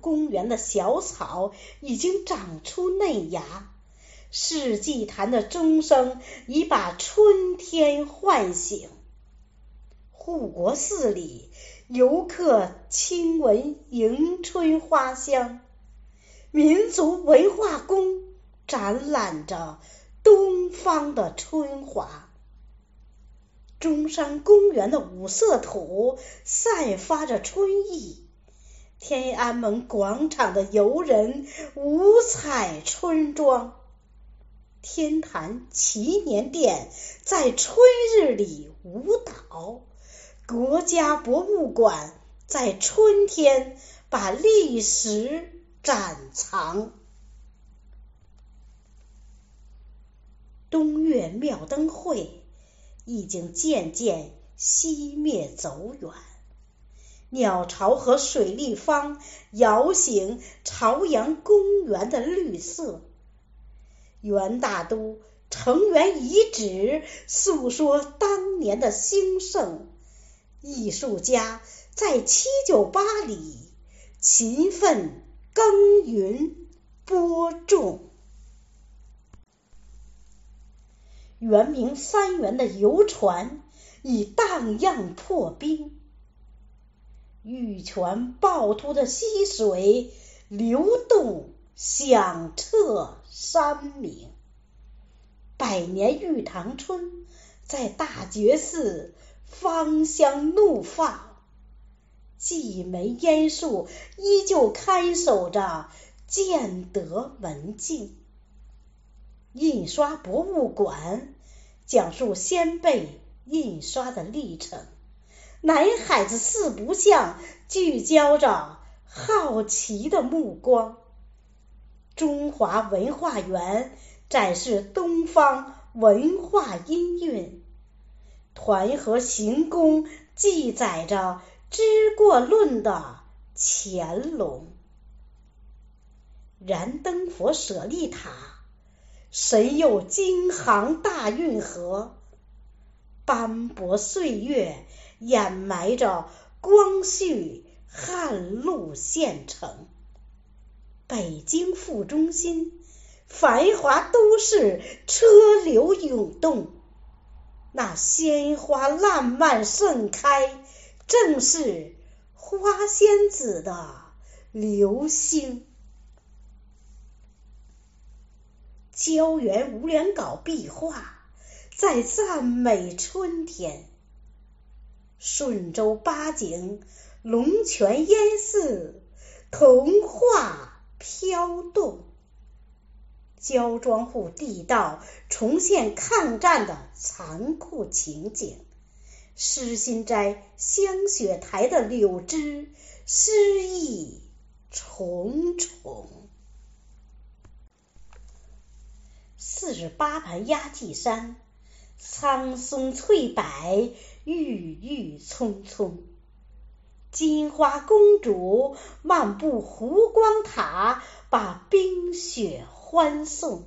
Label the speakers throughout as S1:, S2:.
S1: 公园的小草已经长出嫩芽，世纪坛的钟声已把春天唤醒。护国寺里，游客亲闻迎春花香，民族文化宫展览着东方的春华。中山公园的五色土散发着春意。天安门广场的游人五彩春装，天坛祈年殿在春日里舞蹈，国家博物馆在春天把历史展藏。东岳庙灯会已经渐渐熄灭走远。鸟巢和水立方摇醒朝阳公园的绿色，元大都城垣遗址诉说当年的兴盛，艺术家在七九八里勤奋耕耘播种，圆明三元的游船已荡漾破冰。玉泉趵突的溪水流动，响彻山明。百年玉堂春在大觉寺芳香怒放，荠梅烟树依旧看守着建德文静。印刷博物馆讲述先辈印刷的历程。南海子四不像聚焦着好奇的目光，中华文化园展示东方文化音韵，团河行宫记载着知过论的乾隆，燃灯佛舍利塔神佑京杭大运河，斑驳岁月。掩埋着光绪汉路县城，北京副中心，繁华都市，车流涌动，那鲜花烂漫盛开，正是花仙子的流星。胶原无脸稿壁画在赞美春天。顺州八景，龙泉烟寺，童话飘动；焦庄户地道重现抗战的残酷情景；诗心斋香雪台的柳枝，诗意重重。四十八盘压髻山，苍松翠柏。郁郁葱葱，金花公主漫步湖光塔，把冰雪欢送。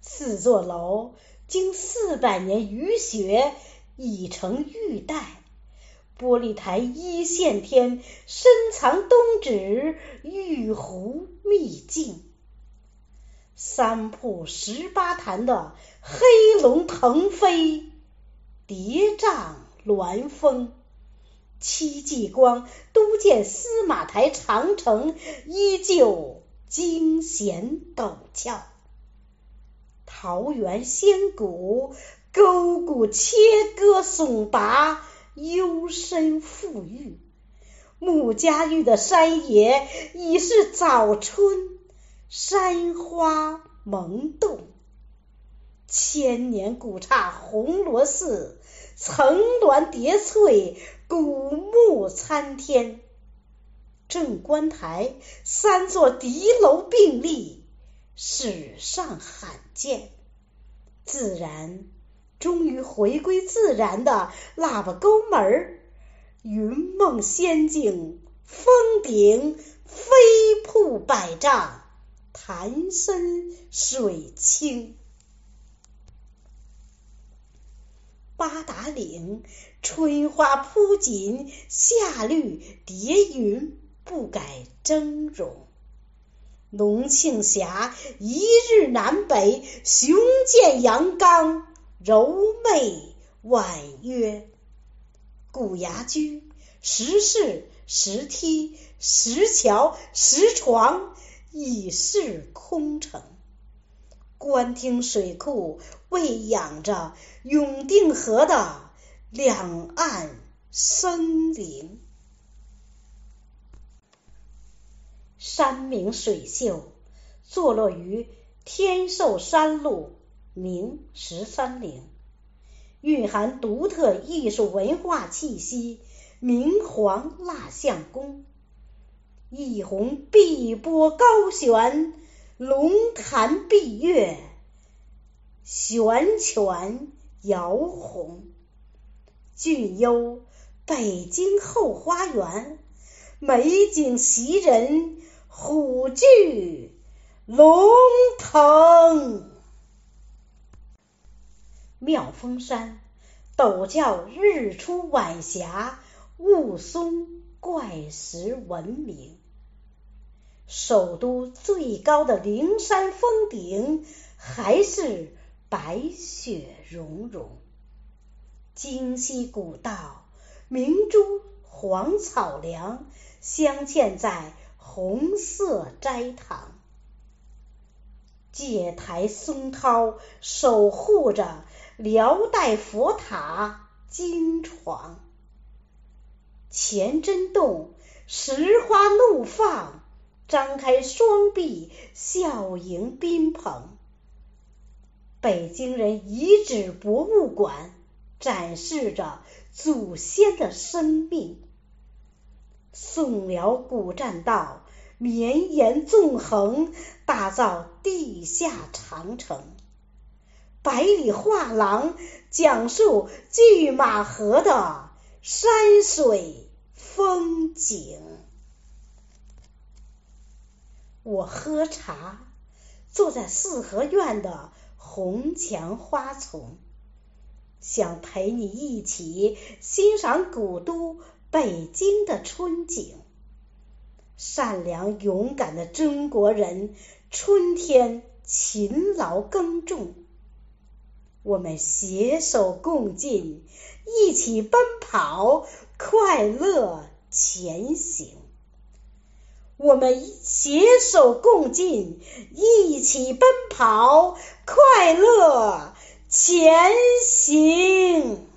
S1: 四座楼经四百年雨雪已成玉带，玻璃台一线天，深藏东指玉壶秘境。三瀑十八潭的黑龙腾飞。叠嶂峦峰，戚继光督建司马台长城依旧惊险陡峭。桃源仙谷沟谷切割耸拔，幽深富郁。穆家峪的山野已是早春，山花萌动。千年古刹红螺寺，层峦叠翠，古木参天。镇观台三座敌楼并立，史上罕见。自然终于回归自然的腊八沟门，云梦仙境，峰顶飞瀑百丈，潭深水清。八达岭春花铺锦，夏绿叠云，不改峥嵘。龙庆峡一日南北，雄健阳刚，柔媚婉约。古崖居，石室、石梯、石桥、石床，已是空城。官厅水库喂养着永定河的两岸生灵，山明水秀，坐落于天寿山路，明十三陵，蕴含独特艺术文化气息，明皇蜡像宫，一泓碧波高悬。龙潭碧月，悬泉摇红，俊幽北京后花园，美景袭人，虎踞龙腾。妙峰山陡峭日出晚霞，雾凇怪石闻名。首都最高的灵山峰顶还是白雪融融，京西古道明珠黄草梁镶嵌在红色斋堂，戒台松涛守护着辽代佛塔金床，乾真洞石花怒放。张开双臂，笑迎宾朋。北京人遗址博物馆展示着祖先的生命。宋辽古栈道绵延纵横，打造地下长城。百里画廊讲述拒马河的山水风景。我喝茶，坐在四合院的红墙花丛，想陪你一起欣赏古都北京的春景。善良勇敢的中国人，春天勤劳耕种，我们携手共进，一起奔跑，快乐前行。我们携手共进，一起奔跑，快乐前行。